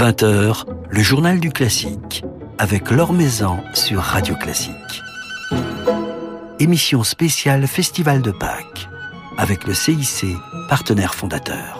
20h, le journal du classique, avec Laure Maison sur Radio Classique. Émission spéciale Festival de Pâques, avec le CIC, partenaire fondateur.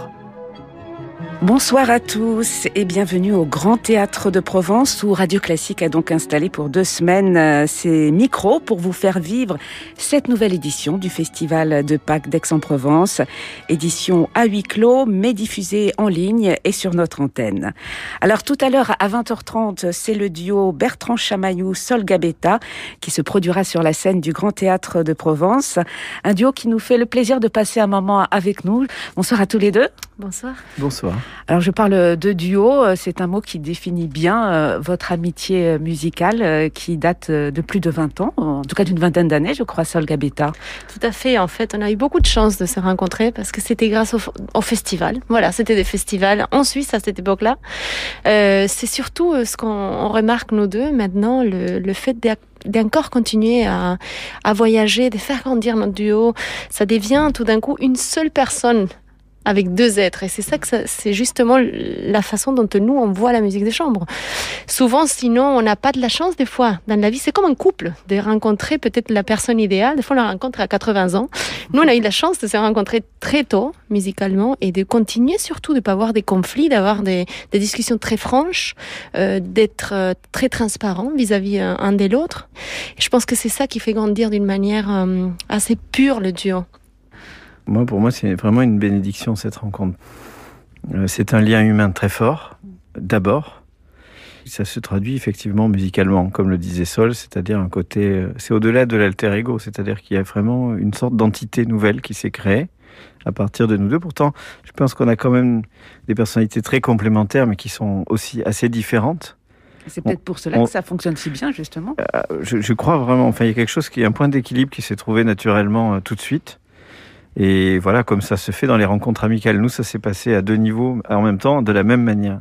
Bonsoir à tous et bienvenue au Grand Théâtre de Provence où Radio Classique a donc installé pour deux semaines euh, ses micros pour vous faire vivre cette nouvelle édition du Festival de Pâques d'Aix-en-Provence. Édition à huis clos mais diffusée en ligne et sur notre antenne. Alors tout à l'heure à 20h30, c'est le duo Bertrand Chamaillou Sol Gabetta qui se produira sur la scène du Grand Théâtre de Provence. Un duo qui nous fait le plaisir de passer un moment avec nous. Bonsoir à tous les deux. Bonsoir. Bonsoir. Alors je parle de duo, euh, c'est un mot qui définit bien euh, votre amitié euh, musicale qui date de plus de 20 ans, en tout cas d'une vingtaine d'années, je crois, Sol Gabetta. Tout à fait, en fait, on a eu beaucoup de chance de se rencontrer parce que c'était grâce au, festival. Voilà, c'était des festivals en Suisse à cette époque-là. c'est surtout ce qu'on remarque nous deux maintenant, le, fait d'encore continuer à voyager, de faire grandir notre duo, ça devient tout d'un coup une seule personne avec deux êtres. Et c'est ça que c'est justement la façon dont nous, on voit la musique de chambre. Souvent, sinon, on n'a pas de la chance, des fois, dans la vie. C'est comme un couple, de rencontrer peut-être la personne idéale. Des fois, on la rencontre à 80 ans. Nous, on a eu la chance de se rencontrer très tôt, musicalement, et de continuer surtout de pas avoir des conflits, d'avoir des, des, discussions très franches, euh, d'être euh, très transparent vis-à-vis euh, un de l'autre. Je pense que c'est ça qui fait grandir d'une manière euh, assez pure le duo. Moi, pour moi, c'est vraiment une bénédiction cette rencontre. Euh, c'est un lien humain très fort, d'abord. Ça se traduit effectivement musicalement, comme le disait Sol, c'est-à-dire un côté. Euh, c'est au-delà de l'alter ego, c'est-à-dire qu'il y a vraiment une sorte d'entité nouvelle qui s'est créée à partir de nous deux. Pourtant, je pense qu'on a quand même des personnalités très complémentaires, mais qui sont aussi assez différentes. C'est peut-être pour cela que ça fonctionne si bien, justement. Euh, je, je, crois vraiment. Enfin, il y a quelque chose qui un point d'équilibre qui s'est trouvé naturellement tout de suite. Et voilà, comme ça se fait dans les rencontres amicales. Nous, ça s'est passé à deux niveaux en même temps, de la même manière,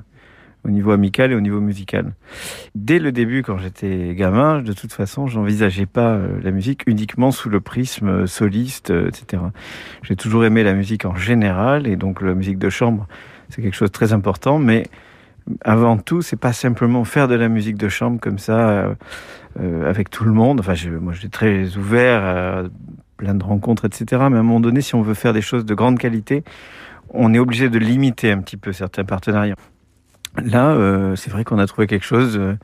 au niveau amical et au niveau musical. Dès le début, quand j'étais gamin, de toute façon, j'envisageais pas euh, la musique uniquement sous le prisme euh, soliste, euh, etc. J'ai toujours aimé la musique en général, et donc la musique de chambre, c'est quelque chose de très important, mais avant tout, c'est pas simplement faire de la musique de chambre comme ça euh, avec tout le monde. Enfin, je, moi, j'étais très ouvert à plein de rencontres, etc. Mais à un moment donné, si on veut faire des choses de grande qualité, on est obligé de limiter un petit peu certains partenariats. Là, euh, c'est vrai qu'on a trouvé quelque chose euh,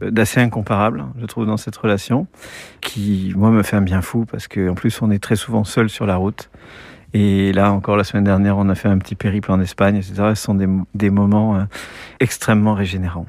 d'assez incomparable, je trouve, dans cette relation, qui, moi, me fait un bien fou, parce qu'en plus, on est très souvent seul sur la route. Et là, encore la semaine dernière, on a fait un petit périple en Espagne, etc. Ce sont des, moments euh, extrêmement régénérants.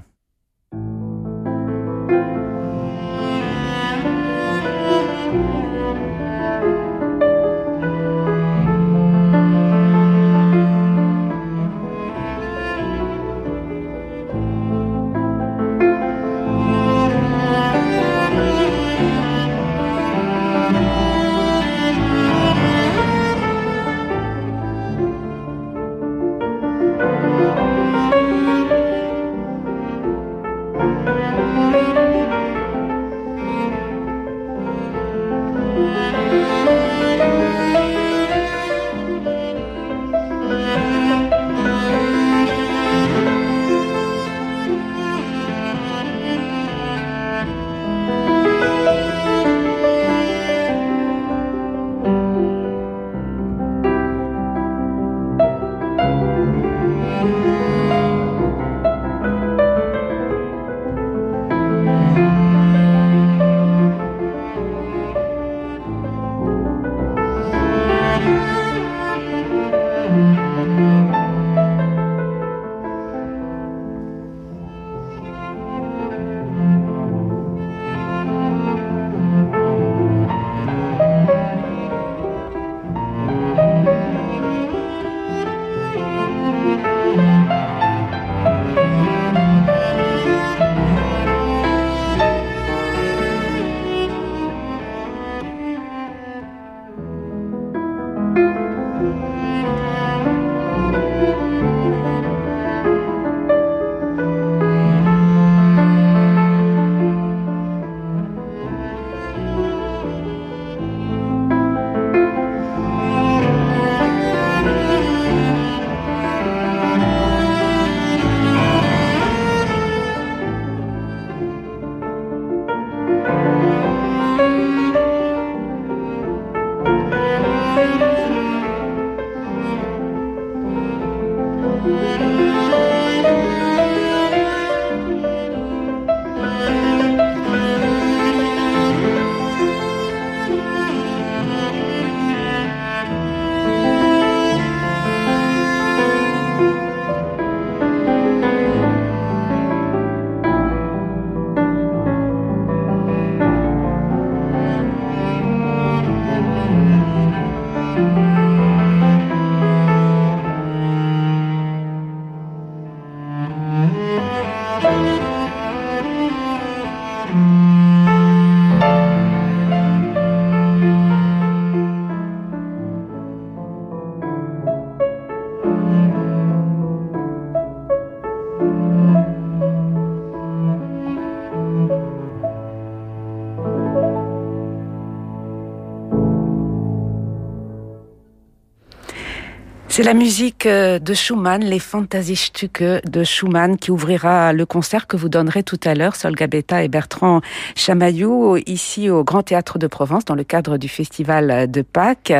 C'est la musique euh, de Schumann, les Fantasiestücke de Schumann, qui ouvrira le concert que vous donnerez tout à l'heure, Sol Gabetta et Bertrand Chamaillou, ici au Grand Théâtre de Provence, dans le cadre du Festival de Pâques.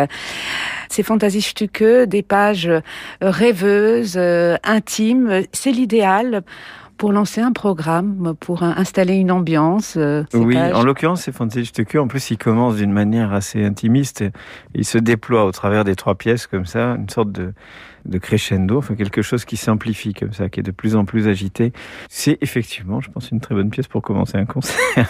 Ces Fantasiestücke, des pages rêveuses, euh, intimes, c'est l'idéal pour lancer un programme, pour installer une ambiance. Euh, oui, en l'occurrence, c'est Fantasy En plus, il commence d'une manière assez intimiste. il se déploie au travers des trois pièces comme ça, une sorte de, de crescendo, enfin quelque chose qui s'amplifie comme ça, qui est de plus en plus agité. C'est effectivement, je pense, une très bonne pièce pour commencer un concert.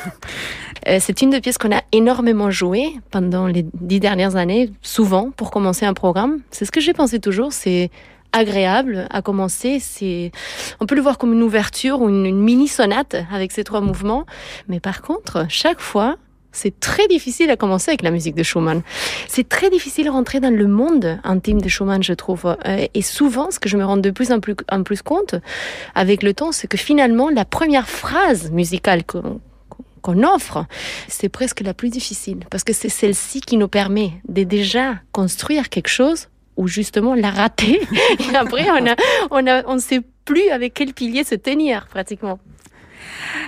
Euh, c'est une des pièces qu'on a énormément jouées pendant les dix dernières années, souvent pour commencer un programme. C'est ce que j'ai pensé toujours, c'est agréable à commencer. C'est, on peut le voir comme une ouverture ou une, mini sonate avec ces trois mouvements. Mais par contre, chaque fois, c'est très difficile à commencer avec la musique de Schumann. C'est très difficile de rentrer dans le monde intime de Schumann, je trouve. Euh, et souvent, ce que je me rends de plus en plus, en plus compte avec le temps, c'est que finalement, la première phrase musicale qu'on offre, c'est presque la plus difficile. Parce que c'est celle-ci qui nous permet de déjà construire quelque chose ou justement l'a raté. Et après, on ne on a, on sait plus avec quel pilier se tenir pratiquement.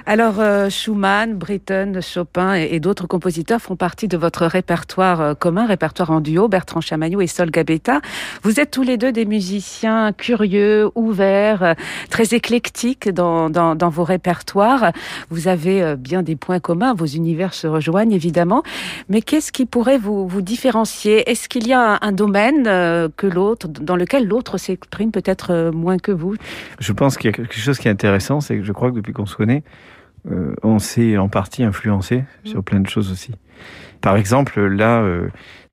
Alors, euh, Schumann, Britten, Chopin et, d'autres compositeurs font partie de votre répertoire euh, commun, répertoire en duo, Bertrand Chamaillou et Sol Gabetta. Vous êtes tous les deux des musiciens curieux, ouverts, euh, très éclectiques dans, vos répertoires. Vous avez bien des points communs, vos univers se rejoignent évidemment. Mais qu'est-ce qui pourrait vous, différencier? Est-ce qu'il y a un, domaine que l'autre, dans lequel l'autre s'exprime peut-être moins que vous? Je pense qu'il y a quelque chose qui est intéressant, c'est que je crois que depuis qu'on se connaît, euh, on s'est en partie influencé sur mm. plein de choses aussi. Par exemple, là, euh,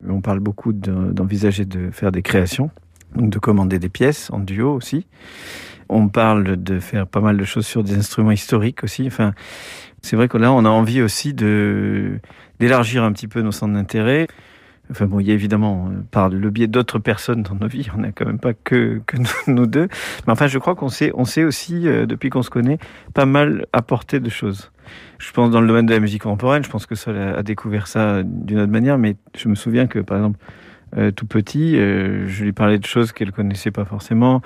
on parle beaucoup d'envisager de faire des créations, donc de commander des pièces en duo aussi. On parle de faire pas mal de choses sur des instruments historiques aussi. Enfin, c'est vrai que là, on a envie aussi de d'élargir un petit peu nos centres d'intérêt. Enfin bon, il y a évidemment, euh, par le biais d'autres personnes dans nos vies, on n'a quand même pas que, que nous deux. Mais enfin, je crois qu'on sait, on sait aussi, euh, depuis qu'on se connaît, pas mal apporter de choses. Je pense dans le domaine de la musique contemporaine, je pense que ça a découvert ça d'une autre manière, mais je me souviens que, par exemple, euh, tout petit, je lui parlais de choses qu'elle connaissait pas forcément.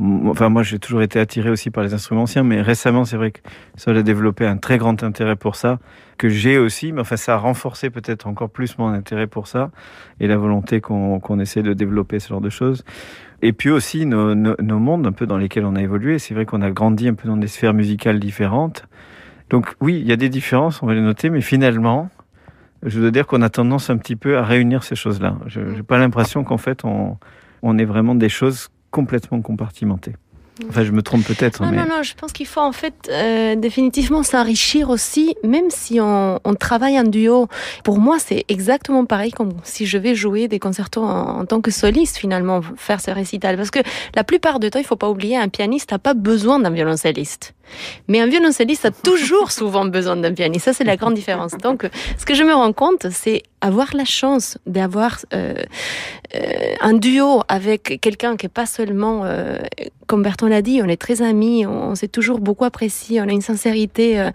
Enfin, moi, j'ai toujours été attiré aussi par les instruments anciens, mais récemment, c'est vrai que ça a développé un très grand intérêt pour ça que j'ai aussi, mais enfin ça a renforcé peut-être encore plus mon intérêt pour ça et la volonté qu'on essaie de développer ce genre de choses. Et puis aussi nos, nos, mondes un peu dans lesquels on a évolué. C'est vrai qu'on a grandi un peu dans des sphères musicales différentes. Donc oui, il y a des différences, on va les noter, mais finalement, je dois dire qu'on a tendance un petit peu à réunir ces choses-là. Je n'ai pas l'impression qu'en fait on, on est vraiment des choses complètement compartimentées. Enfin, je me trompe peut-être. Non, mais... non, non, je pense qu'il faut en fait euh, définitivement s'enrichir aussi, même si on, on, travaille en duo. Pour moi, c'est exactement pareil comme si je vais jouer des concertos en, tant que soliste, finalement, faire ce récital. Parce que la plupart du temps, il faut pas oublier, un pianiste n'a pas besoin d'un violoncelliste. Mais un violoncelliste a toujours souvent besoin d'un pianiste. Ça, c'est la grande différence. Donc, ce que je me rends compte, c'est avoir la chance d'avoir euh, euh, un duo avec quelqu'un qui est pas seulement, euh, comme Bertrand l'a dit, on est très amis, on, s'est toujours beaucoup apprécié, on a une sincérité,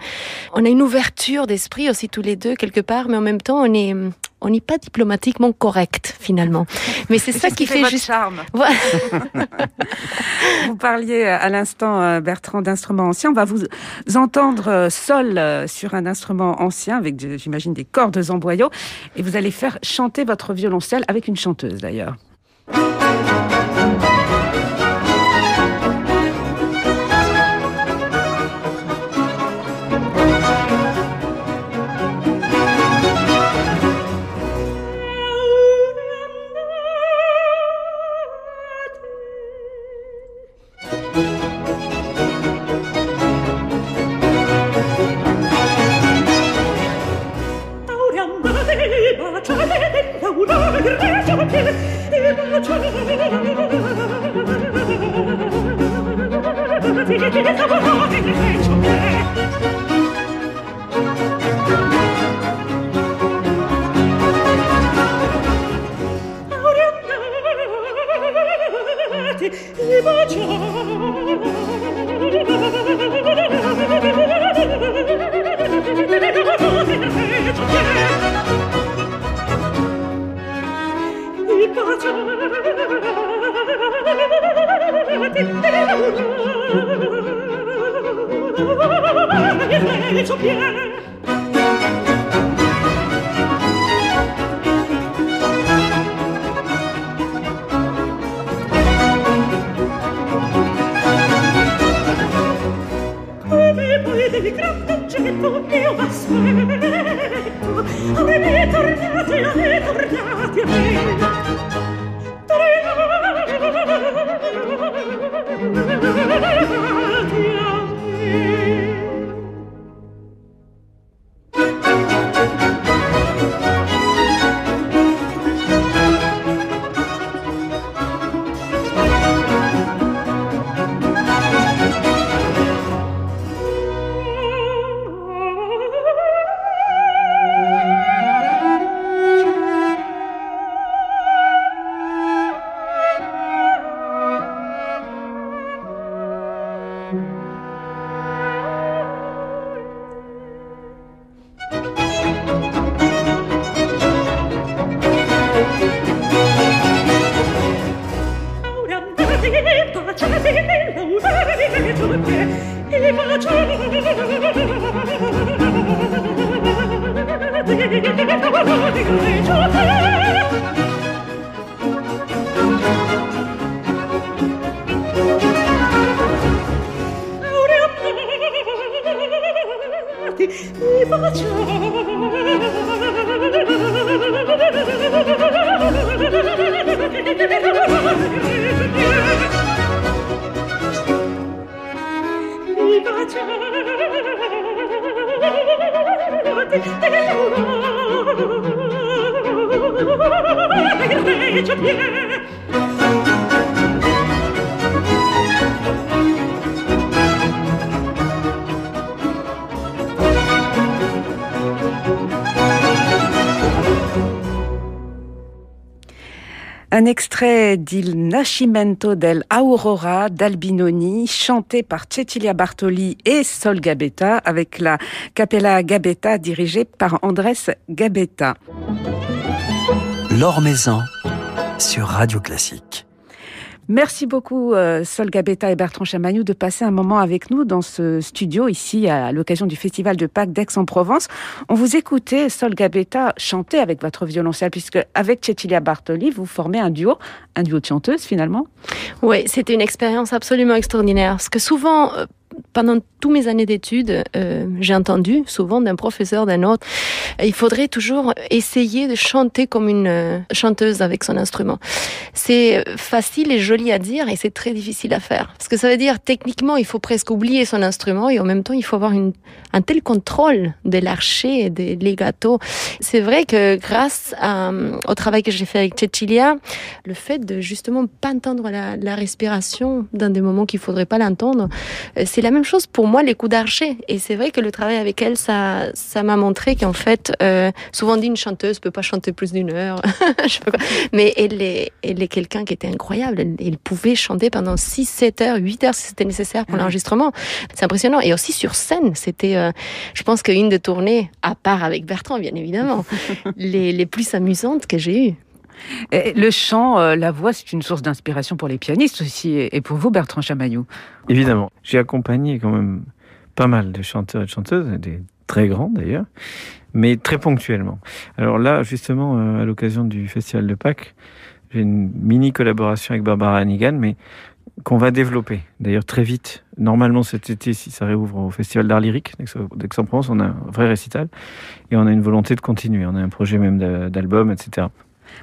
on a une ouverture d'esprit aussi tous les deux quelque part, mais en même temps, on est on n'est pas diplomatiquement correct finalement. Mais c'est ça qui, fait, juste charme. vous parliez à l'instant euh, Bertrand d'instruments anciens. On va vous entendre euh, seul euh, sur un instrument ancien avec j'imagine des cordes en boyau et vous allez faire chanter votre violoncelle avec une chanteuse d'ailleurs. Nadie se hizo bien Un extrait d'Il Nascimento del Aurora d'Albinoni, chanté par Cecilia Bartoli et Sol Gabetta, avec la Capella Gabetta dirigée par Andrés Gabetta. L'Or Maison sur Radio Classique. Merci beaucoup euh, Sol Gabetta et Bertrand Chamagnou de passer un moment avec nous dans ce studio ici à l'occasion du Festival de Pâques d'Aix-en-Provence. On vous écoutait Sol Gabetta chanter avec votre violoncelle puisque avec Cecilia Bartoli vous formez un duo, un duo de chanteuses finalement. Oui, c'était une expérience absolument extraordinaire parce que souvent euh, pendant toutes mes années d'études, euh, j'ai entendu souvent d'un professeur, d'un autre, il faudrait toujours essayer de chanter comme une euh, chanteuse avec son instrument. C'est facile et joli à dire et c'est très difficile à faire. Parce que ça veut dire, techniquement, il faut presque oublier son instrument et en même temps, il faut avoir un tel contrôle de l'archer et des legato. C'est vrai que grâce au travail que j'ai fait avec Cecilia, le fait de justement pas entendre la, la respiration dans des moments qu'il faudrait pas l'entendre, euh, c'est la même chose pour moi les coups d'archer. Et c'est vrai que le travail avec elle, ça, ça m'a montré qu'en fait, euh, souvent dit une chanteuse peut pas chanter plus d'une heure, je sais pas quoi. mais elle est, elle est quelqu'un qui était incroyable. Elle, pouvait chanter pendant 6, 7 heures, 8 heures si c'était nécessaire pour l'enregistrement. C'est impressionnant. Et aussi sur scène, c'était, euh, je pense qu'une des tournées, à part avec Bertrand bien évidemment, les, les plus amusantes que j'ai eues. Le chant, euh, la voix, c'est une source d'inspiration pour les pianistes aussi, et pour vous, Bertrand Chamaillou. Évidemment. J'ai accompagné quand même pas mal de chanteurs et de chanteuses, des très grands d'ailleurs, mais très ponctuellement. Alors là, justement, euh, à l'occasion du Festival de Pâques, j'ai une mini collaboration avec Barbara Hannigan, mais qu'on va développer. D'ailleurs, très vite, normalement cet été, si ça réouvre au Festival d'Art Lyrique d'Aix-en-Provence, on a un vrai récital et on a une volonté de continuer. On a un projet même d'album, etc.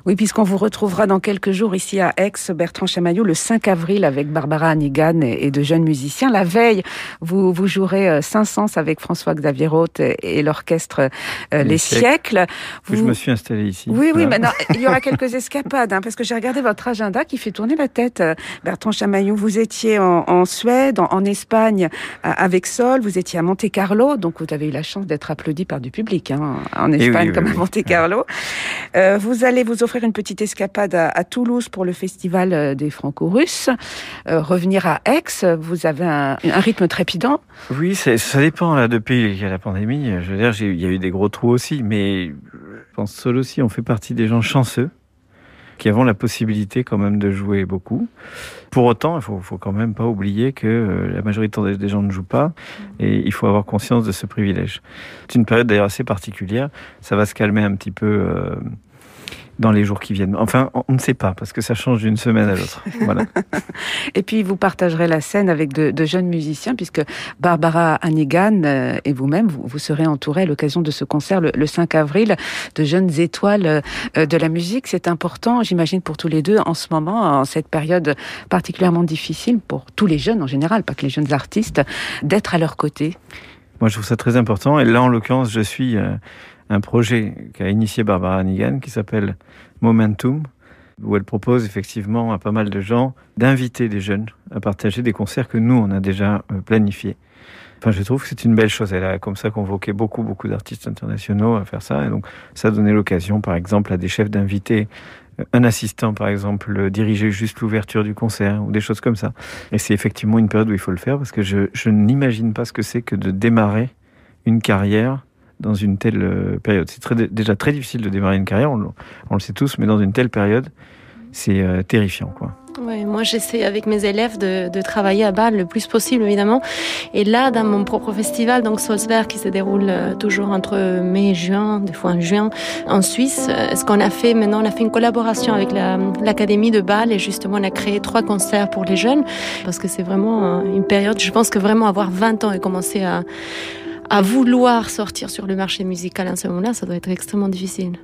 Oui, puisqu'on vous retrouvera dans quelques jours ici à Aix, Bertrand Chamaillou, le 5 avril avec Barbara Hannigan et de jeunes musiciens. La veille, vous, vous jouerez Saint-Saëns avec François-Xavier Roth et l'orchestre euh, Les, Siècles. Vous... Je me suis installé ici. Oui, oui, maintenant, il y aura quelques escapades, hein, parce que j'ai regardé votre agenda qui fait tourner la tête. Euh, Bertrand Chamaillou, vous étiez en, Suède, en, Espagne avec Sol, vous étiez à Monte-Carlo, donc vous avez eu la chance d'être applaudi par du public hein, en eh Espagne comme à Monte-Carlo. Euh, vous allez vous offrir une petite escapade à, Toulouse pour le festival euh, des Franco-Russes. Euh, revenir à Aix, vous avez un, rythme trépidant Oui, ça, dépend. Là, depuis la pandémie, je veux dire, il y a eu des gros trous aussi, mais je pense seul aussi, on fait partie des gens chanceux qui avons la possibilité quand même de jouer beaucoup. Pour autant, il faut, faut quand même pas oublier que euh, la majorité des gens ne jouent pas et il faut avoir conscience de ce privilège. C'est une période d'ailleurs assez particulière. Ça va se calmer un petit peu. Dans les jours qui viennent. Enfin, on ne sait pas, parce que ça change d'une semaine à l'autre. Voilà. et puis, vous partagerez la scène avec de, jeunes musiciens, puisque Barbara Hannigan euh, et vous-même, vous, serez entourés à l'occasion de ce concert le, 5 avril de jeunes étoiles euh, de la musique. C'est important, j'imagine, pour tous les deux en ce moment, en cette période particulièrement difficile pour tous les jeunes en général, pas que les jeunes artistes, d'être à leur côté. Moi, je trouve ça très important. Et là, en l'occurrence, je suis euh, un projet qu'a initié Barbara Hannigan qui s'appelle Momentum, où elle propose effectivement à pas mal de gens d'inviter des jeunes à partager des concerts que nous, on a déjà euh, planifiés. Enfin, je trouve que c'est une belle chose. Elle a comme ça convoqué beaucoup, beaucoup d'artistes internationaux à faire ça. Et donc, ça donné l'occasion, par exemple, à des chefs d'inviter euh, un assistant, par exemple, diriger juste l'ouverture du concert ou des choses comme ça. Et c'est effectivement une période où il faut le faire parce que je, je n'imagine pas ce que c'est que de démarrer une carrière dans une telle euh, période. C'est déjà très difficile de démarrer une carrière, on, le sait tous, mais dans une telle période, c'est euh, terrifiant, quoi. Ouais, moi j'essaie avec mes élèves de, de, travailler à Bâle le plus possible évidemment. Et là, dans mon propre festival, donc Solsberg, qui se déroule euh, toujours entre mai et juin, des fois en juin, en Suisse, ce qu'on a fait maintenant, on a fait une collaboration avec l'Académie de Bâle et justement on a créé trois concerts pour les jeunes parce que c'est vraiment une période, je pense que vraiment avoir 20 ans et commencer à à vouloir sortir sur le marché musical à ce moment-là, ça doit être extrêmement difficile.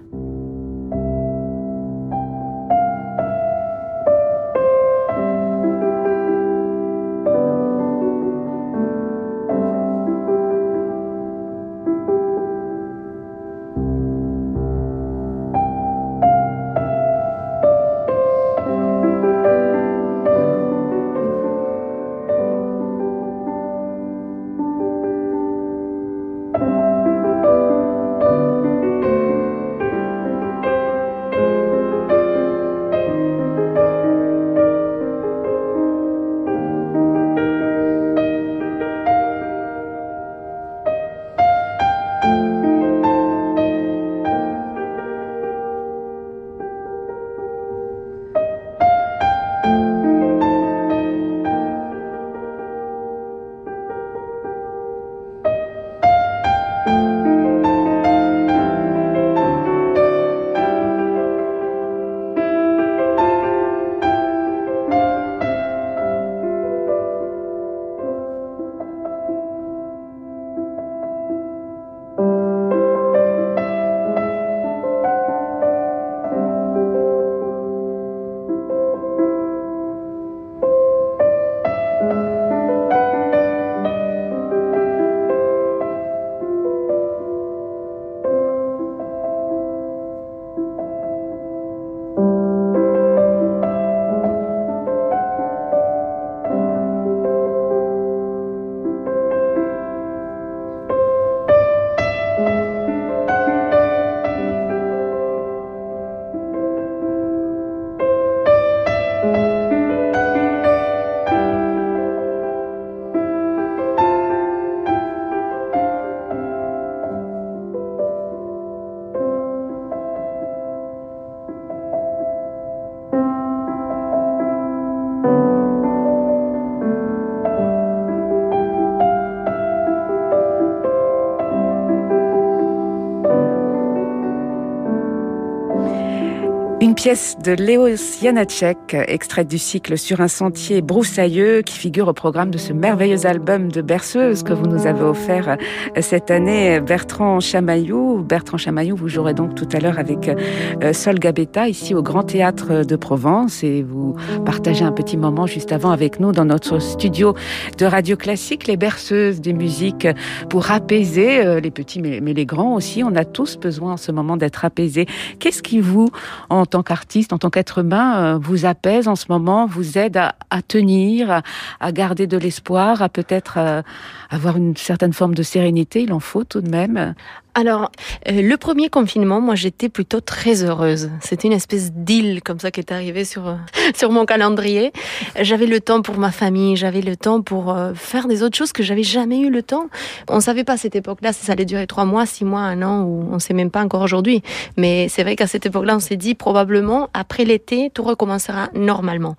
Pièce de Léo Janacek, extraite du cycle Sur un sentier broussailleux, qui figure au programme de ce merveilleux album de berceuse que vous nous avez offert euh, cette année, Bertrand Chamaillou. Bertrand Chamaillou, vous jouerez donc tout à l'heure avec euh, Sol Gabetta, ici au Grand Théâtre de Provence, et vous partagez un petit moment juste avant avec nous dans notre studio de Radio Classique, les berceuses des musiques pour apaiser euh, les petits mais, les grands aussi. On a tous besoin en ce moment d'être apaisés. Qu'est-ce qui vous, en tant qu'artiste, artiste, en tant qu'être humain, euh, vous apaise en ce moment, vous aide à, tenir, à, garder de l'espoir, à peut-être euh, avoir une certaine forme de sérénité. Il en faut tout de même Alors, euh, le premier confinement, moi, j'étais plutôt très heureuse. C'était une espèce d'île comme ça qui est arrivée sur, sur mon calendrier. J'avais le temps pour ma famille, j'avais le temps pour euh, faire des autres choses que j'avais jamais eu le temps. On savait pas à cette époque-là si ça allait durer trois mois, six mois, un an, ou on sait même pas encore aujourd'hui. Mais c'est vrai qu'à cette époque-là, on s'est dit probablement après l'été, tout recommencera normalement.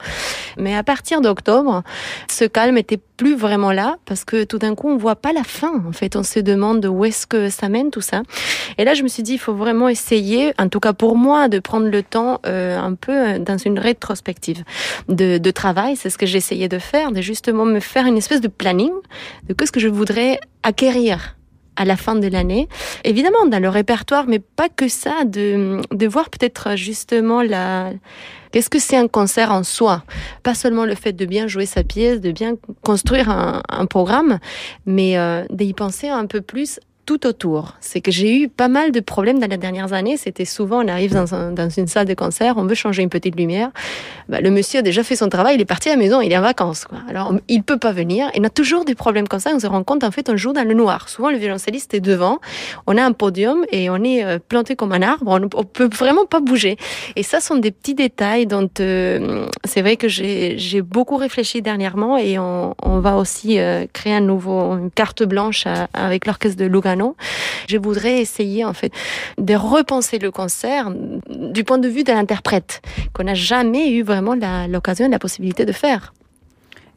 Mais à partir d'octobre, ce calme était plus vraiment là parce que tout d'un coup, on voit pas la fin. En fait, on se demande où est-ce que ça mène tout Et là, je me suis dit, il faut vraiment essayer, en tout cas pour moi, de prendre le temps euh, un peu euh, dans une rétrospective de, travail. C'est ce que j'essayais de faire, de justement me faire une espèce de planning de qu'est-ce que je voudrais acquérir à la fin de l'année. Évidemment, dans le répertoire, mais pas que ça, de, voir peut-être justement la, qu'est-ce que c'est un concert en soi. Pas seulement le fait de bien jouer sa pièce, de bien construire un, un programme, mais euh, d'y penser un peu plus tout autour. C'est que j'ai eu pas mal de problèmes dans les dernières années. C'était souvent, on arrive dans, un, dans, une salle de concert, on veut changer une petite lumière. Bah, le monsieur a déjà fait son travail, il est parti à la maison, il est en vacances. Alors, il peut pas venir. Et on a toujours des problèmes comme ça. On se rend compte, en fait, on joue dans le noir. Souvent, le violoncelliste est devant. On a un podium et on est euh, planté comme un arbre. On, on peut vraiment pas bouger. Et ça sont des petits détails dont euh, c'est vrai que j'ai beaucoup réfléchi dernièrement et on, on va aussi euh, créer un nouveau, une carte blanche avec l'orchestre de Lugano je voudrais essayer en fait de repenser le concert du point de vue de l'interprète, qu'on n'a jamais eu vraiment l'occasion, la, la possibilité de faire.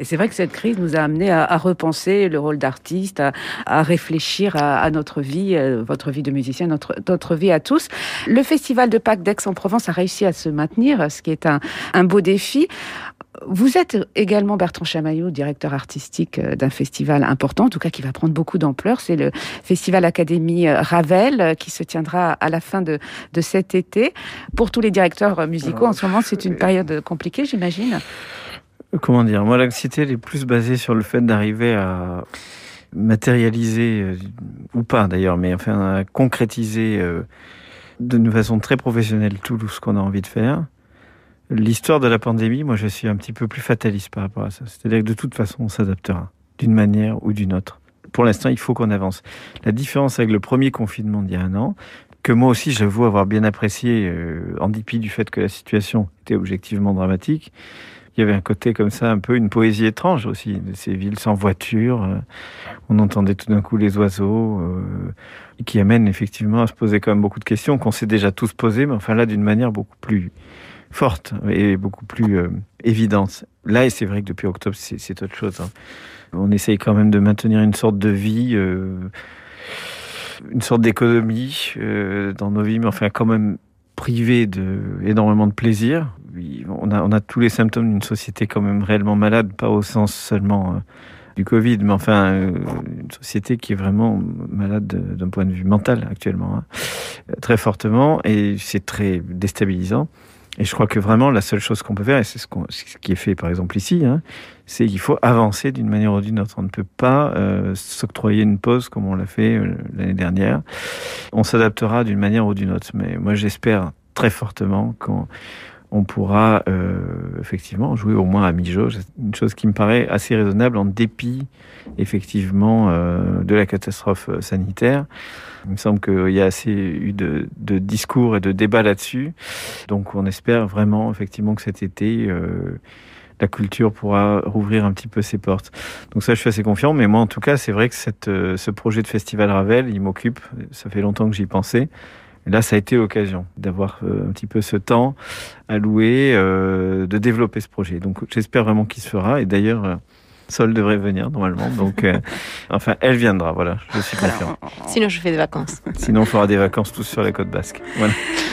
Et c'est vrai que cette crise nous a amené à, repenser le rôle d'artiste, à, réfléchir à, notre vie, euh, votre vie de musicien, notre, vie à tous. Le Festival de Pâques d'Aix-en-Provence a réussi à se maintenir, ce qui est un beau défi. Vous êtes également Bertrand Chamaillot, directeur artistique euh, d'un festival important, en tout cas qui va prendre beaucoup d'ampleur. C'est le Festival Académie euh, Ravel euh, qui se tiendra à la fin de, de cet été. Pour tous les directeurs musicaux, en ce moment, c'est une période compliquée, j'imagine. Comment dire? Moi, l'anxiété, elle est plus basée sur le fait d'arriver à matérialiser, ou pas d'ailleurs, mais enfin à concrétiser d'une façon très professionnelle tout ce qu'on a envie de faire L'histoire de la pandémie, moi, je suis un petit peu plus fataliste par rapport à ça. C'est-à-dire que de toute façon, on s'adaptera d'une manière ou d'une autre. Pour l'instant, il faut qu'on avance. La différence avec le premier confinement d'il y a un an, que moi aussi j'avoue avoir bien apprécié, euh, en dépit du fait que la situation était objectivement dramatique, il y avait un côté comme ça, un peu une poésie étrange aussi, de ces villes sans voiture. Euh, on entendait tout d'un coup les oiseaux, euh, qui amènent effectivement à se poser quand même beaucoup de questions qu'on s'est déjà tous posées, mais enfin là d'une manière beaucoup plus forte et beaucoup plus euh, évidente. Là, et c'est vrai que depuis octobre, c'est autre chose. Hein. On essaye quand même de maintenir une sorte de vie, euh, une sorte d'économie euh, dans nos vies, mais enfin quand même privé de énormément de plaisir. On a, on a tous les symptômes d'une société quand même réellement malade, pas au sens seulement du Covid, mais enfin une société qui est vraiment malade d'un point de vue mental actuellement, hein, très fortement, et c'est très déstabilisant. Et je crois que vraiment la seule chose qu'on peut faire, et c'est ce, ce, qui est fait par exemple ici, hein, c'est qu'il faut avancer d'une manière ou d'une autre. On ne peut pas euh, s'octroyer une pause comme on l'a fait euh, l'année dernière. On s'adaptera d'une manière ou d'une autre. Mais moi j'espère très fortement qu'on on pourra euh, effectivement jouer au moins à mi-jauge, une chose qui me paraît assez raisonnable en dépit effectivement euh, de la catastrophe euh, sanitaire. Il me semble qu'il y a assez eu de, de, discours et de débats là-dessus. Donc on espère vraiment effectivement que cet été, euh, la culture pourra rouvrir un petit peu ses portes. Donc ça, je suis assez confiant. Mais moi, en tout cas, c'est vrai que cette, euh, ce projet de Festival Ravel, il m'occupe. Ça fait longtemps que j'y pensais. Là, ça a été l'occasion d'avoir euh, un petit peu ce temps alloué, euh, de développer ce projet. Donc j'espère vraiment qu'il se fera. Et d'ailleurs, Sol devrait venir normalement. Donc, euh, enfin, elle viendra. Voilà, je suis confiant. Sinon, je fais des vacances. Sinon, on fera des vacances tous sur la côte basque. Voilà.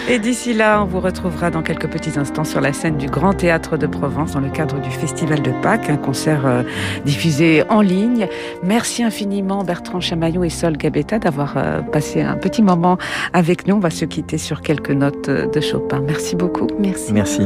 Et d'ici là, on vous retrouvera dans quelques petits instants sur la scène du Grand Théâtre de Provence dans le cadre du Festival de Pâques, un concert euh, diffusé en ligne. Merci infiniment Bertrand Chamaillot et Sol Gabetta d'avoir euh, passé un petit moment avec nous. On va se quitter sur quelques notes de Chopin. Merci beaucoup. Merci. Merci.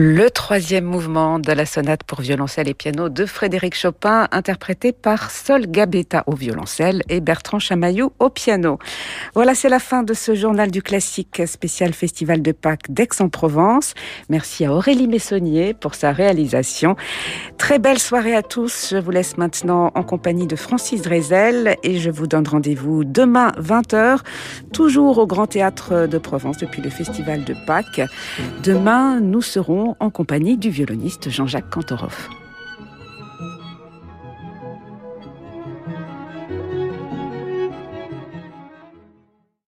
Le troisième mouvement de la sonate pour violoncelle et piano de Frédéric Chopin, interprété par Sol Gabetta au violoncelle et Bertrand Chamaillou au piano. Voilà, c'est la fin de ce journal du classique spécial Festival de Pâques d'Aix-en-Provence. Merci à Aurélie Messonnier pour sa réalisation. Très belle soirée à tous. Je vous laisse maintenant en compagnie de Francis Drezel et je vous donne rendez-vous demain 20h, toujours au Grand Théâtre de Provence depuis le Festival de Pâques. Demain, nous serons en compagnie du violoniste Jean-Jacques Kantorov.